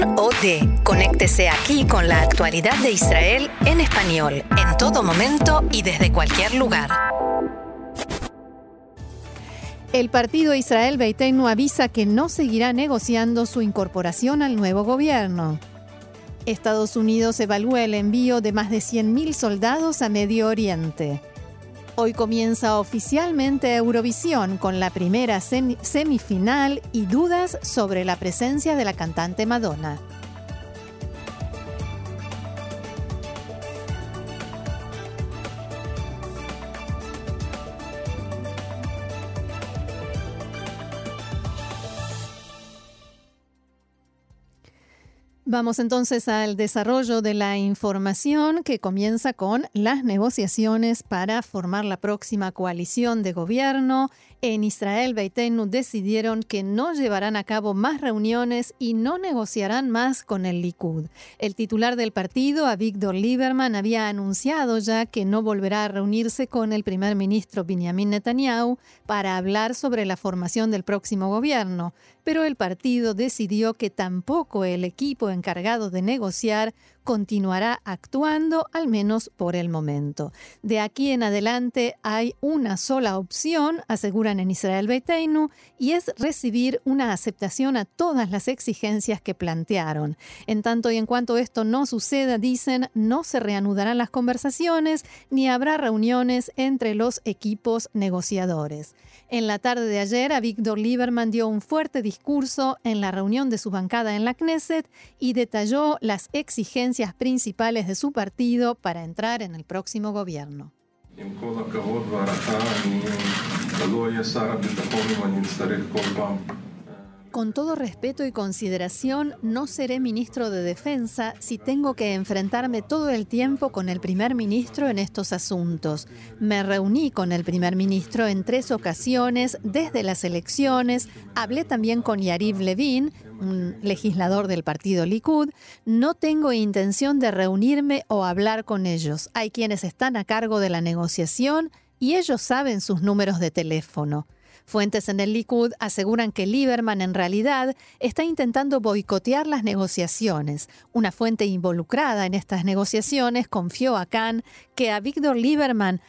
Con o de. Conéctese aquí con la actualidad de Israel en español, en todo momento y desde cualquier lugar. El partido Israel Beiteinu avisa que no seguirá negociando su incorporación al nuevo gobierno. Estados Unidos evalúa el envío de más de 100.000 soldados a Medio Oriente. Hoy comienza oficialmente Eurovisión con la primera semifinal y dudas sobre la presencia de la cantante Madonna. Vamos entonces al desarrollo de la información que comienza con las negociaciones para formar la próxima coalición de gobierno. En Israel, Beitenu decidieron que no llevarán a cabo más reuniones y no negociarán más con el Likud. El titular del partido, Avigdor Lieberman, había anunciado ya que no volverá a reunirse con el primer ministro Benjamin Netanyahu para hablar sobre la formación del próximo gobierno pero el partido decidió que tampoco el equipo encargado de negociar continuará actuando, al menos por el momento. De aquí en adelante hay una sola opción, aseguran en Israel Beiteinu, y es recibir una aceptación a todas las exigencias que plantearon. En tanto y en cuanto esto no suceda, dicen, no se reanudarán las conversaciones ni habrá reuniones entre los equipos negociadores. En la tarde de ayer, Víctor Lieberman dio un fuerte discurso en la reunión de su bancada en la Knesset y detalló las exigencias principales de su partido para entrar en el próximo gobierno. Con todo respeto y consideración, no seré ministro de Defensa si tengo que enfrentarme todo el tiempo con el primer ministro en estos asuntos. Me reuní con el primer ministro en tres ocasiones desde las elecciones, hablé también con Yariv Levin, un legislador del partido Likud. No tengo intención de reunirme o hablar con ellos. Hay quienes están a cargo de la negociación y ellos saben sus números de teléfono. Fuentes en el Likud aseguran que Lieberman en realidad está intentando boicotear las negociaciones. Una fuente involucrada en estas negociaciones confió a Khan que a Víctor Lieberman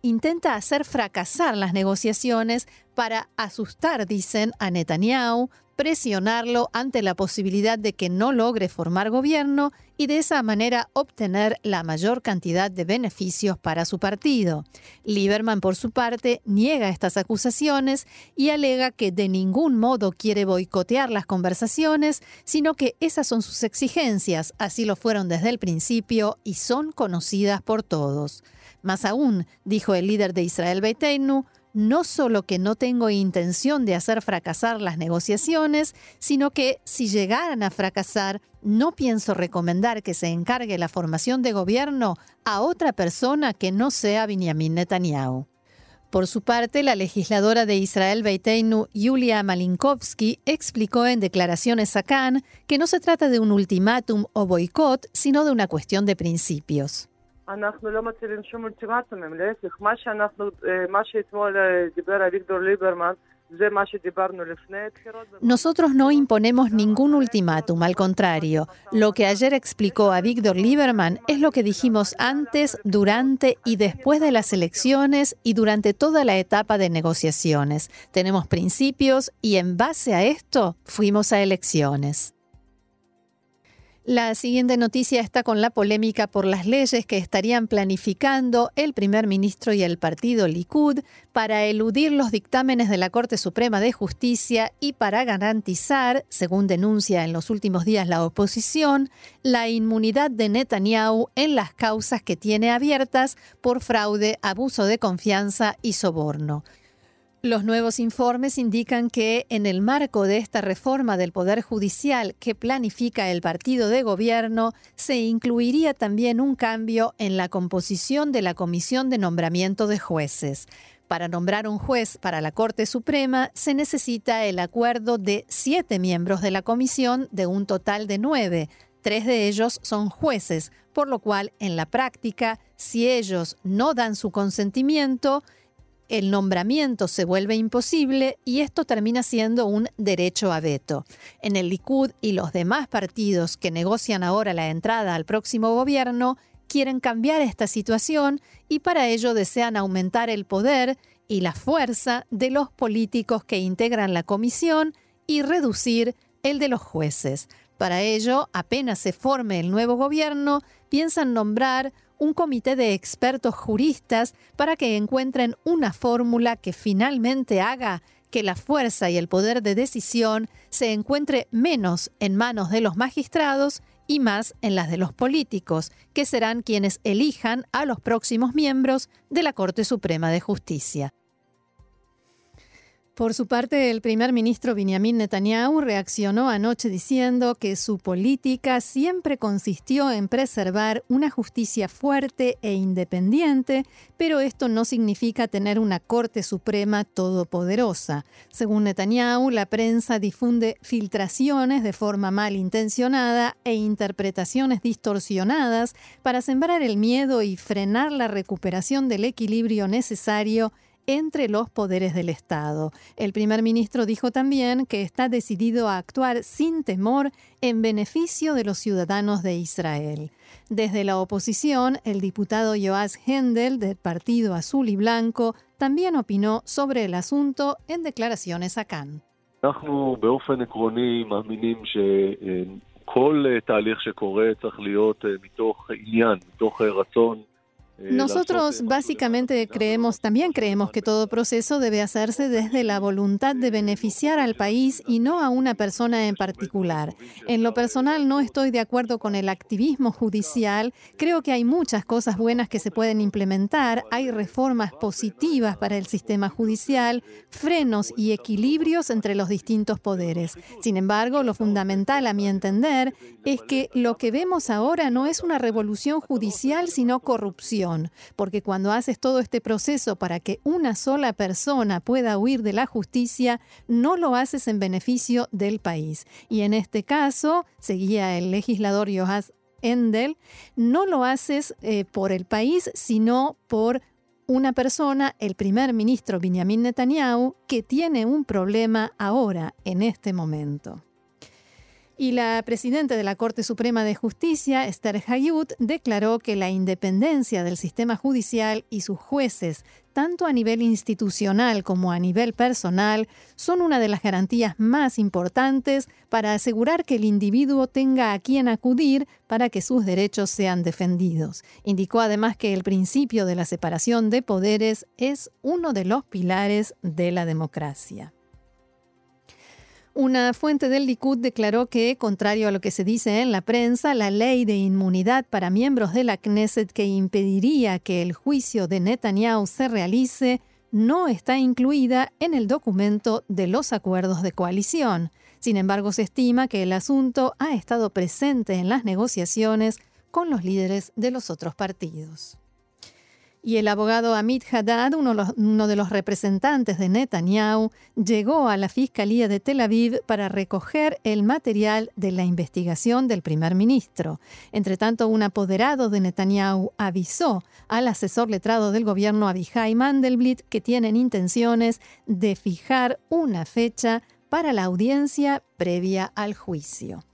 intenta hacer fracasar las negociaciones para asustar, dicen, a Netanyahu, presionarlo ante la posibilidad de que no logre formar gobierno y de esa manera obtener la mayor cantidad de beneficios para su partido. Lieberman, por su parte, niega estas acusaciones y alega que de ningún modo quiere boicotear las conversaciones, sino que esas son sus exigencias, así lo fueron desde el principio y son conocidas por todos. Más aún, dijo el líder de Israel Beiteinu, no solo que no tengo intención de hacer fracasar las negociaciones, sino que si llegaran a fracasar, no pienso recomendar que se encargue la formación de gobierno a otra persona que no sea Benjamin Netanyahu. Por su parte, la legisladora de Israel Beiteinu, Yulia Malinkovsky, explicó en declaraciones a Khan que no se trata de un ultimátum o boicot, sino de una cuestión de principios. Nosotros no imponemos ningún ultimátum, al contrario. Lo que ayer explicó a Víctor Lieberman es lo que dijimos antes, durante y después de las elecciones y durante toda la etapa de negociaciones. Tenemos principios y en base a esto fuimos a elecciones. La siguiente noticia está con la polémica por las leyes que estarían planificando el primer ministro y el partido Likud para eludir los dictámenes de la Corte Suprema de Justicia y para garantizar, según denuncia en los últimos días la oposición, la inmunidad de Netanyahu en las causas que tiene abiertas por fraude, abuso de confianza y soborno. Los nuevos informes indican que en el marco de esta reforma del Poder Judicial que planifica el partido de gobierno, se incluiría también un cambio en la composición de la Comisión de Nombramiento de Jueces. Para nombrar un juez para la Corte Suprema se necesita el acuerdo de siete miembros de la comisión de un total de nueve. Tres de ellos son jueces, por lo cual en la práctica, si ellos no dan su consentimiento, el nombramiento se vuelve imposible y esto termina siendo un derecho a veto. En el Likud y los demás partidos que negocian ahora la entrada al próximo gobierno quieren cambiar esta situación y para ello desean aumentar el poder y la fuerza de los políticos que integran la comisión y reducir el de los jueces. Para ello, apenas se forme el nuevo gobierno, piensan nombrar un comité de expertos juristas para que encuentren una fórmula que finalmente haga que la fuerza y el poder de decisión se encuentre menos en manos de los magistrados y más en las de los políticos, que serán quienes elijan a los próximos miembros de la Corte Suprema de Justicia. Por su parte, el primer ministro Benjamin Netanyahu reaccionó anoche diciendo que su política siempre consistió en preservar una justicia fuerte e independiente, pero esto no significa tener una Corte Suprema todopoderosa. Según Netanyahu, la prensa difunde filtraciones de forma malintencionada e interpretaciones distorsionadas para sembrar el miedo y frenar la recuperación del equilibrio necesario entre los poderes del Estado. El primer ministro dijo también que está decidido a actuar sin temor en beneficio de los ciudadanos de Israel. Desde la oposición, el diputado Joás Hendel del Partido Azul y Blanco también opinó sobre el asunto en declaraciones a Cannes. Nosotros básicamente creemos, también creemos que todo proceso debe hacerse desde la voluntad de beneficiar al país y no a una persona en particular. En lo personal no estoy de acuerdo con el activismo judicial. Creo que hay muchas cosas buenas que se pueden implementar. Hay reformas positivas para el sistema judicial, frenos y equilibrios entre los distintos poderes. Sin embargo, lo fundamental a mi entender es que lo que vemos ahora no es una revolución judicial, sino corrupción porque cuando haces todo este proceso para que una sola persona pueda huir de la justicia, no lo haces en beneficio del país. Y en este caso, seguía el legislador Johannes Endel, no lo haces eh, por el país, sino por una persona, el primer ministro Benjamin Netanyahu, que tiene un problema ahora, en este momento. Y la presidenta de la Corte Suprema de Justicia, Esther Hayut, declaró que la independencia del sistema judicial y sus jueces, tanto a nivel institucional como a nivel personal, son una de las garantías más importantes para asegurar que el individuo tenga a quien acudir para que sus derechos sean defendidos. Indicó además que el principio de la separación de poderes es uno de los pilares de la democracia. Una fuente del Likud declaró que, contrario a lo que se dice en la prensa, la ley de inmunidad para miembros de la Knesset que impediría que el juicio de Netanyahu se realice no está incluida en el documento de los acuerdos de coalición. Sin embargo, se estima que el asunto ha estado presente en las negociaciones con los líderes de los otros partidos. Y el abogado Amit Haddad, uno, de los representantes de Netanyahu, llegó a la Fiscalía de Tel Aviv para recoger el material de la investigación del primer ministro. Entre tanto, un apoderado de Netanyahu avisó al asesor letrado del gobierno Abihai Mandelblit que tienen intenciones de fijar una fecha para la audiencia previa al juicio.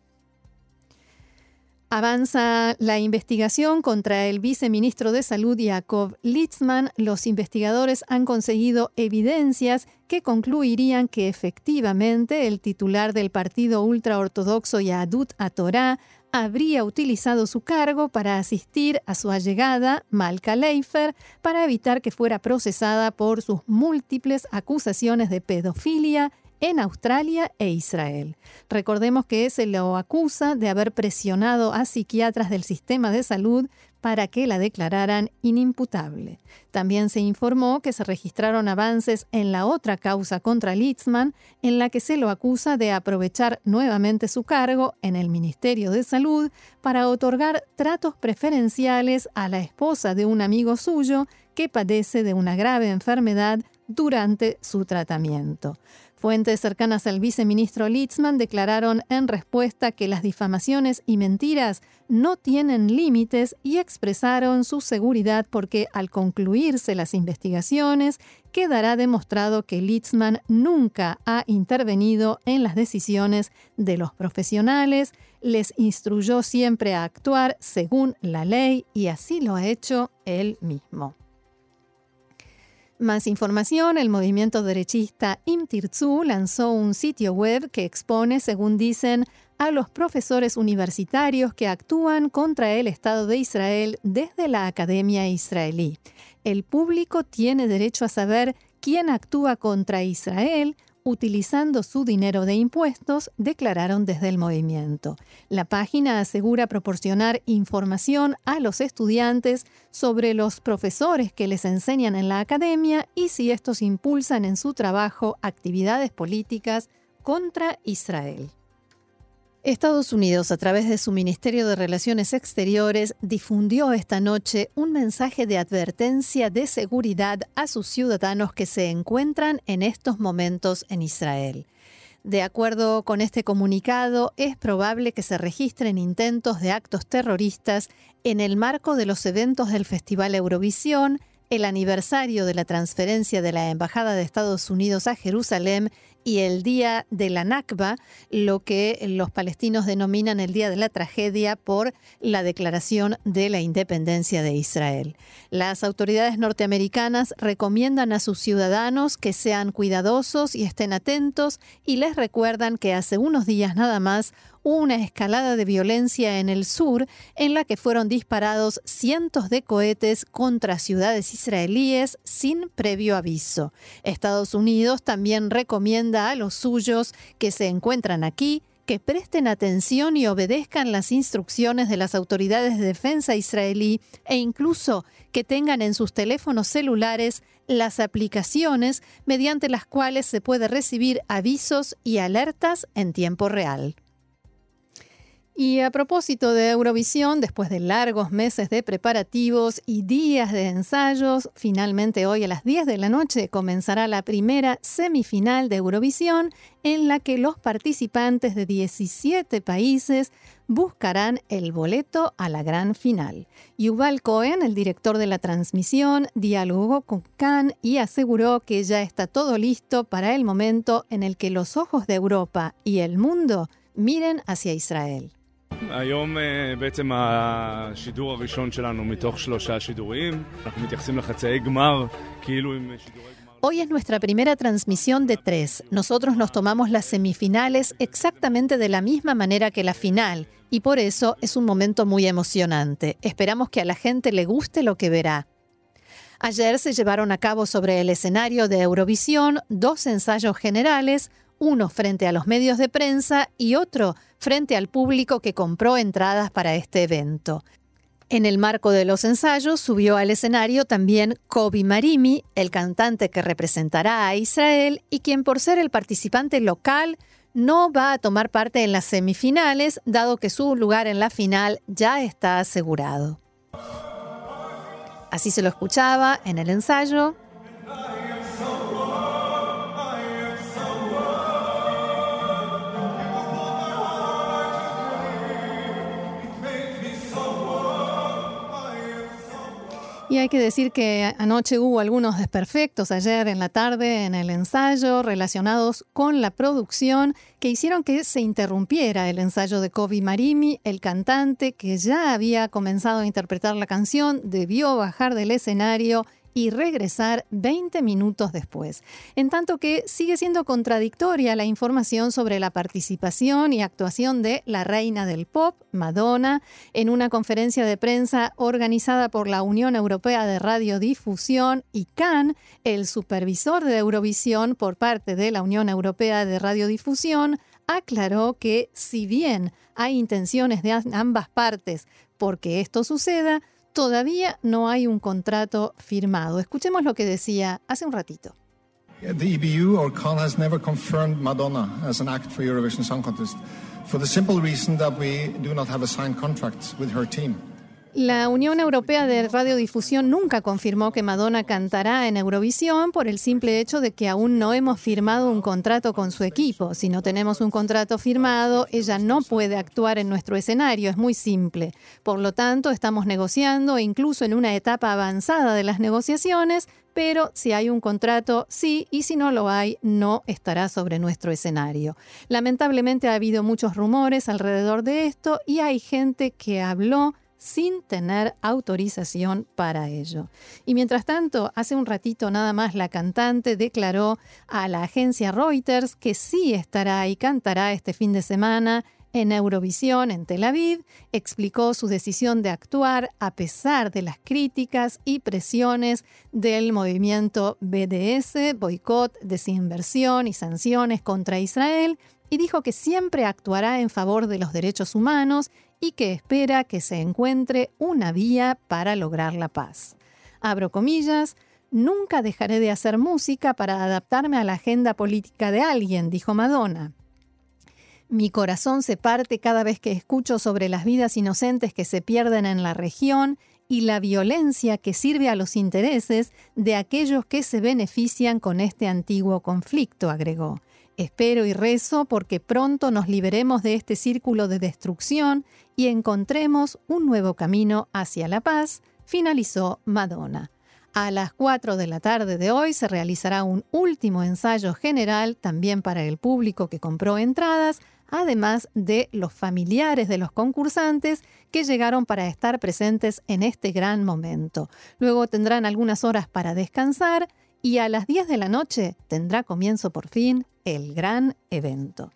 Avanza la investigación contra el viceministro de Salud Jacob Litzman. Los investigadores han conseguido evidencias que concluirían que efectivamente el titular del partido ultraortodoxo Yadut Atorá habría utilizado su cargo para asistir a su allegada, Malka Leifer, para evitar que fuera procesada por sus múltiples acusaciones de pedofilia en Australia e Israel. Recordemos que se lo acusa de haber presionado a psiquiatras del sistema de salud para que la declararan inimputable. También se informó que se registraron avances en la otra causa contra Litzman, en la que se lo acusa de aprovechar nuevamente su cargo en el Ministerio de Salud para otorgar tratos preferenciales a la esposa de un amigo suyo que padece de una grave enfermedad durante su tratamiento. Fuentes cercanas al viceministro Litzman declararon en respuesta que las difamaciones y mentiras no tienen límites y expresaron su seguridad porque al concluirse las investigaciones quedará demostrado que Litzman nunca ha intervenido en las decisiones de los profesionales, les instruyó siempre a actuar según la ley y así lo ha hecho él mismo. Más información, el movimiento derechista Imtirzu lanzó un sitio web que expone, según dicen, a los profesores universitarios que actúan contra el Estado de Israel desde la Academia Israelí. El público tiene derecho a saber quién actúa contra Israel, utilizando su dinero de impuestos, declararon desde el movimiento. La página asegura proporcionar información a los estudiantes sobre los profesores que les enseñan en la academia y si estos impulsan en su trabajo actividades políticas contra Israel. Estados Unidos, a través de su Ministerio de Relaciones Exteriores, difundió esta noche un mensaje de advertencia de seguridad a sus ciudadanos que se encuentran en estos momentos en Israel. De acuerdo con este comunicado, es probable que se registren intentos de actos terroristas en el marco de los eventos del Festival Eurovisión, el aniversario de la transferencia de la Embajada de Estados Unidos a Jerusalén y el día de la Nakba, lo que los palestinos denominan el día de la tragedia por la declaración de la independencia de Israel. Las autoridades norteamericanas recomiendan a sus ciudadanos que sean cuidadosos y estén atentos y les recuerdan que hace unos días nada más una escalada de violencia en el sur en la que fueron disparados cientos de cohetes contra ciudades israelíes sin previo aviso. Estados Unidos también recomienda a los suyos que se encuentran aquí que presten atención y obedezcan las instrucciones de las autoridades de defensa israelí e incluso que tengan en sus teléfonos celulares las aplicaciones mediante las cuales se puede recibir avisos y alertas en tiempo real. Y a propósito de Eurovisión, después de largos meses de preparativos y días de ensayos, finalmente hoy a las 10 de la noche comenzará la primera semifinal de Eurovisión en la que los participantes de 17 países buscarán el boleto a la gran final. Yuval Cohen, el director de la transmisión, dialogó con Khan y aseguró que ya está todo listo para el momento en el que los ojos de Europa y el mundo miren hacia Israel. היום בעצם השידור הראשון שלנו מתוך שלושה שידורים. אנחנו מתייחסים לחצאי גמר כאילו עם שידורי גמר. Hoy es nuestra primera transmisión de tres. Nosotros nos tomamos las semifinales exactamente de la misma manera que la final y por eso es un momento muy emocionante. Esperamos que a la gente le guste lo que verá. Ayer se llevaron a cabo sobre el escenario de Eurovisión dos ensayos generales, uno frente a los medios de prensa y otro frente al público que compró entradas para este evento. En el marco de los ensayos subió al escenario también Kobi Marimi, el cantante que representará a Israel y quien por ser el participante local no va a tomar parte en las semifinales, dado que su lugar en la final ya está asegurado. Así se lo escuchaba en el ensayo. Y hay que decir que anoche hubo algunos desperfectos ayer en la tarde en el ensayo relacionados con la producción que hicieron que se interrumpiera el ensayo de Kobe Marimi. El cantante que ya había comenzado a interpretar la canción debió bajar del escenario y regresar 20 minutos después. En tanto que sigue siendo contradictoria la información sobre la participación y actuación de la reina del pop, Madonna, en una conferencia de prensa organizada por la Unión Europea de Radiodifusión y CAN, el supervisor de Eurovisión por parte de la Unión Europea de Radiodifusión, aclaró que si bien hay intenciones de ambas partes porque esto suceda, todavía no hay un contrato firmado. Escuchemos lo que decía hace un ratito. The EBU or CON has never confirmed Madonna as an act for Eurovision Song Contest for the simple reason that we do not have a signed contract with her team. La Unión Europea de Radiodifusión nunca confirmó que Madonna cantará en Eurovisión por el simple hecho de que aún no hemos firmado un contrato con su equipo. Si no tenemos un contrato firmado, ella no puede actuar en nuestro escenario. Es muy simple. Por lo tanto, estamos negociando incluso en una etapa avanzada de las negociaciones, pero si hay un contrato, sí, y si no lo hay, no estará sobre nuestro escenario. Lamentablemente ha habido muchos rumores alrededor de esto y hay gente que habló sin tener autorización para ello. Y mientras tanto, hace un ratito nada más la cantante declaró a la agencia Reuters que sí estará y cantará este fin de semana en Eurovisión en Tel Aviv, explicó su decisión de actuar a pesar de las críticas y presiones del movimiento BDS, boicot, desinversión y sanciones contra Israel, y dijo que siempre actuará en favor de los derechos humanos y que espera que se encuentre una vía para lograr la paz. Abro comillas, nunca dejaré de hacer música para adaptarme a la agenda política de alguien, dijo Madonna. Mi corazón se parte cada vez que escucho sobre las vidas inocentes que se pierden en la región y la violencia que sirve a los intereses de aquellos que se benefician con este antiguo conflicto, agregó. Espero y rezo porque pronto nos liberemos de este círculo de destrucción y encontremos un nuevo camino hacia la paz, finalizó Madonna. A las 4 de la tarde de hoy se realizará un último ensayo general también para el público que compró entradas, además de los familiares de los concursantes que llegaron para estar presentes en este gran momento. Luego tendrán algunas horas para descansar y a las 10 de la noche tendrá comienzo por fin el gran evento.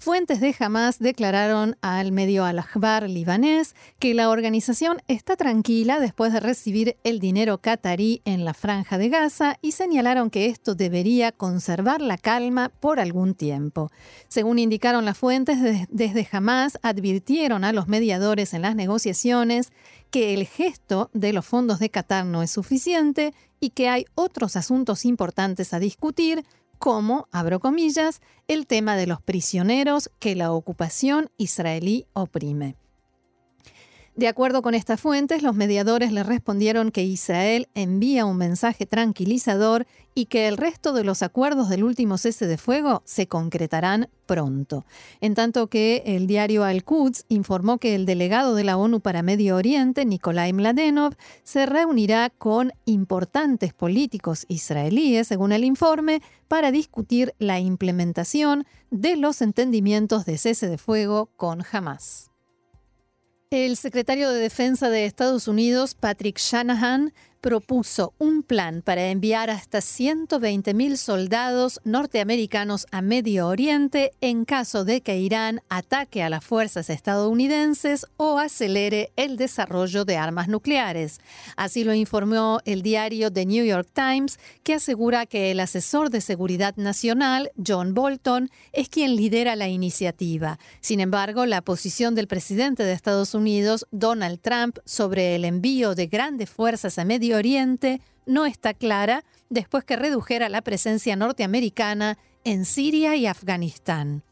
Fuentes de Hamas declararon al medio Al-Akhbar libanés que la organización está tranquila después de recibir el dinero qatarí en la franja de Gaza y señalaron que esto debería conservar la calma por algún tiempo. Según indicaron las fuentes, desde Hamas advirtieron a los mediadores en las negociaciones que el gesto de los fondos de Qatar no es suficiente y que hay otros asuntos importantes a discutir, como, abro comillas, el tema de los prisioneros que la ocupación israelí oprime. De acuerdo con estas fuentes, los mediadores le respondieron que Israel envía un mensaje tranquilizador y que el resto de los acuerdos del último cese de fuego se concretarán pronto. En tanto que el diario Al-Quds informó que el delegado de la ONU para Medio Oriente, Nikolai Mladenov, se reunirá con importantes políticos israelíes, según el informe, para discutir la implementación de los entendimientos de cese de fuego con Hamas. El secretario de Defensa de Estados Unidos, Patrick Shanahan, propuso un plan para enviar hasta 120.000 soldados norteamericanos a Medio Oriente en caso de que Irán ataque a las fuerzas estadounidenses o acelere el desarrollo de armas nucleares. Así lo informó el diario The New York Times, que asegura que el asesor de seguridad nacional, John Bolton, es quien lidera la iniciativa. Sin embargo, la posición del presidente de Estados Unidos, Donald Trump, sobre el envío de grandes fuerzas a Medio Oriente no está clara después que redujera la presencia norteamericana en Siria y Afganistán.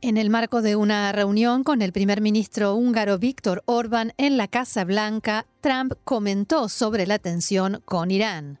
En el marco de una reunión con el primer ministro húngaro Víctor Orbán en la Casa Blanca, Trump comentó sobre la tensión con Irán.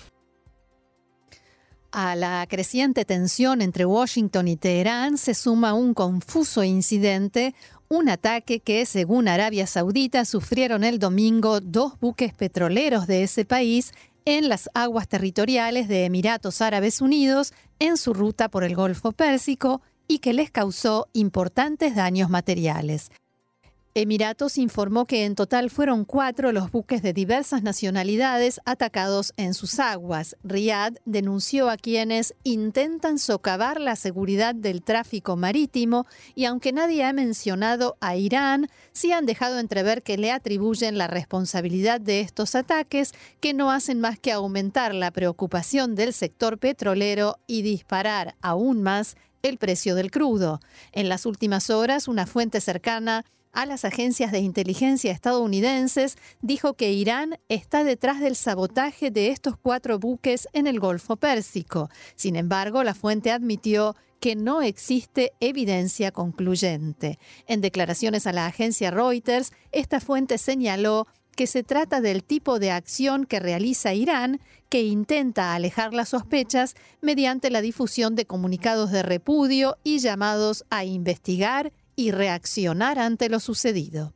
A la creciente tensión entre Washington y Teherán se suma un confuso incidente un ataque que, según Arabia Saudita, sufrieron el domingo dos buques petroleros de ese país en las aguas territoriales de Emiratos Árabes Unidos en su ruta por el Golfo Pérsico y que les causó importantes daños materiales. Emiratos informó que en total fueron cuatro los buques de diversas nacionalidades atacados en sus aguas. Riyadh denunció a quienes intentan socavar la seguridad del tráfico marítimo y aunque nadie ha mencionado a Irán, sí han dejado entrever que le atribuyen la responsabilidad de estos ataques que no hacen más que aumentar la preocupación del sector petrolero y disparar aún más el precio del crudo. En las últimas horas, una fuente cercana a las agencias de inteligencia estadounidenses dijo que Irán está detrás del sabotaje de estos cuatro buques en el Golfo Pérsico. Sin embargo, la fuente admitió que no existe evidencia concluyente. En declaraciones a la agencia Reuters, esta fuente señaló que se trata del tipo de acción que realiza Irán, que intenta alejar las sospechas mediante la difusión de comunicados de repudio y llamados a investigar y reaccionar ante lo sucedido.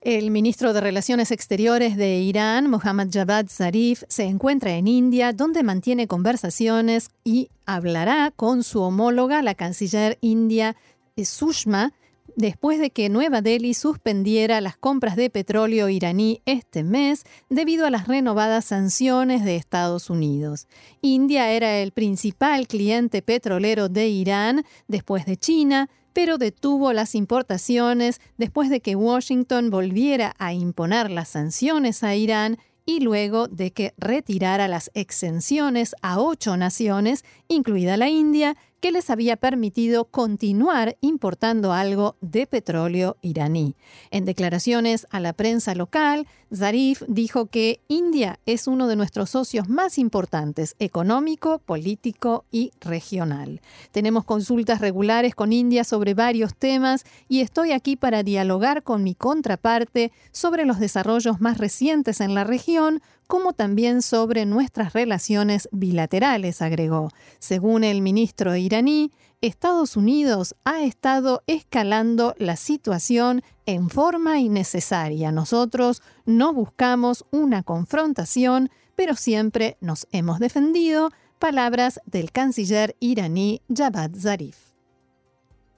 El ministro de Relaciones Exteriores de Irán, Mohammad Javad Zarif, se encuentra en India, donde mantiene conversaciones y hablará con su homóloga, la canciller india Sushma, después de que Nueva Delhi suspendiera las compras de petróleo iraní este mes debido a las renovadas sanciones de Estados Unidos. India era el principal cliente petrolero de Irán después de China, pero detuvo las importaciones después de que Washington volviera a imponer las sanciones a Irán y luego de que retirara las exenciones a ocho naciones, incluida la India, que les había permitido continuar importando algo de petróleo iraní. En declaraciones a la prensa local, Zarif dijo que India es uno de nuestros socios más importantes, económico, político y regional. Tenemos consultas regulares con India sobre varios temas y estoy aquí para dialogar con mi contraparte sobre los desarrollos más recientes en la región, como también sobre nuestras relaciones bilaterales, agregó. Según el ministro iraní, Estados Unidos ha estado escalando la situación en forma innecesaria. Nosotros no buscamos una confrontación, pero siempre nos hemos defendido. Palabras del canciller iraní Javad Zarif.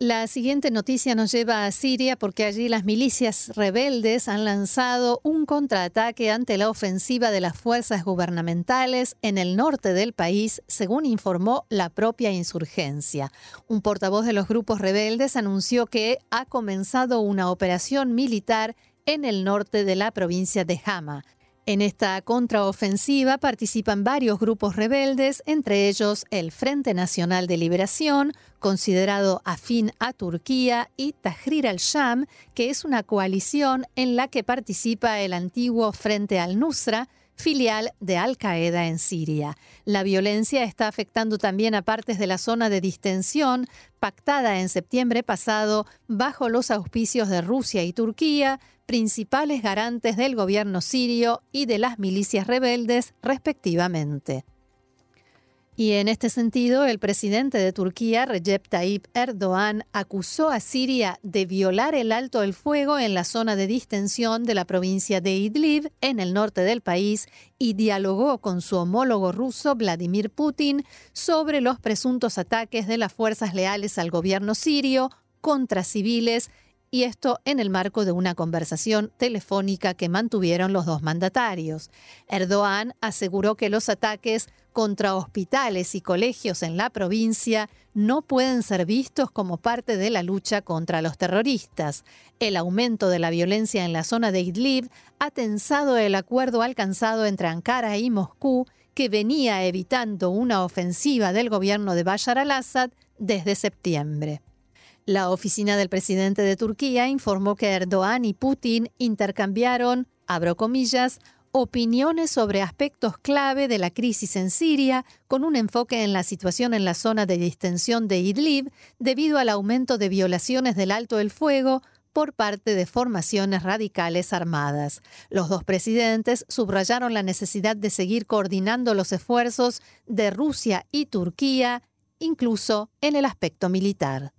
La siguiente noticia nos lleva a Siria porque allí las milicias rebeldes han lanzado un contraataque ante la ofensiva de las fuerzas gubernamentales en el norte del país, según informó la propia insurgencia. Un portavoz de los grupos rebeldes anunció que ha comenzado una operación militar en el norte de la provincia de Hama. En esta contraofensiva participan varios grupos rebeldes, entre ellos el Frente Nacional de Liberación, considerado afín a Turquía, y Tahrir al-Sham, que es una coalición en la que participa el antiguo Frente al-Nusra, filial de Al-Qaeda en Siria. La violencia está afectando también a partes de la zona de distensión pactada en septiembre pasado bajo los auspicios de Rusia y Turquía, principales garantes del gobierno sirio y de las milicias rebeldes, respectivamente. Y en este sentido, el presidente de Turquía, Recep Tayyip Erdogan, acusó a Siria de violar el alto el fuego en la zona de distensión de la provincia de Idlib, en el norte del país, y dialogó con su homólogo ruso, Vladimir Putin, sobre los presuntos ataques de las fuerzas leales al gobierno sirio contra civiles y esto en el marco de una conversación telefónica que mantuvieron los dos mandatarios. Erdogan aseguró que los ataques contra hospitales y colegios en la provincia no pueden ser vistos como parte de la lucha contra los terroristas. El aumento de la violencia en la zona de Idlib ha tensado el acuerdo alcanzado entre Ankara y Moscú que venía evitando una ofensiva del gobierno de Bashar al-Assad desde septiembre. La oficina del presidente de Turquía informó que Erdogan y Putin intercambiaron, abro comillas, opiniones sobre aspectos clave de la crisis en Siria, con un enfoque en la situación en la zona de distensión de Idlib debido al aumento de violaciones del alto el fuego por parte de formaciones radicales armadas. Los dos presidentes subrayaron la necesidad de seguir coordinando los esfuerzos de Rusia y Turquía, incluso en el aspecto militar.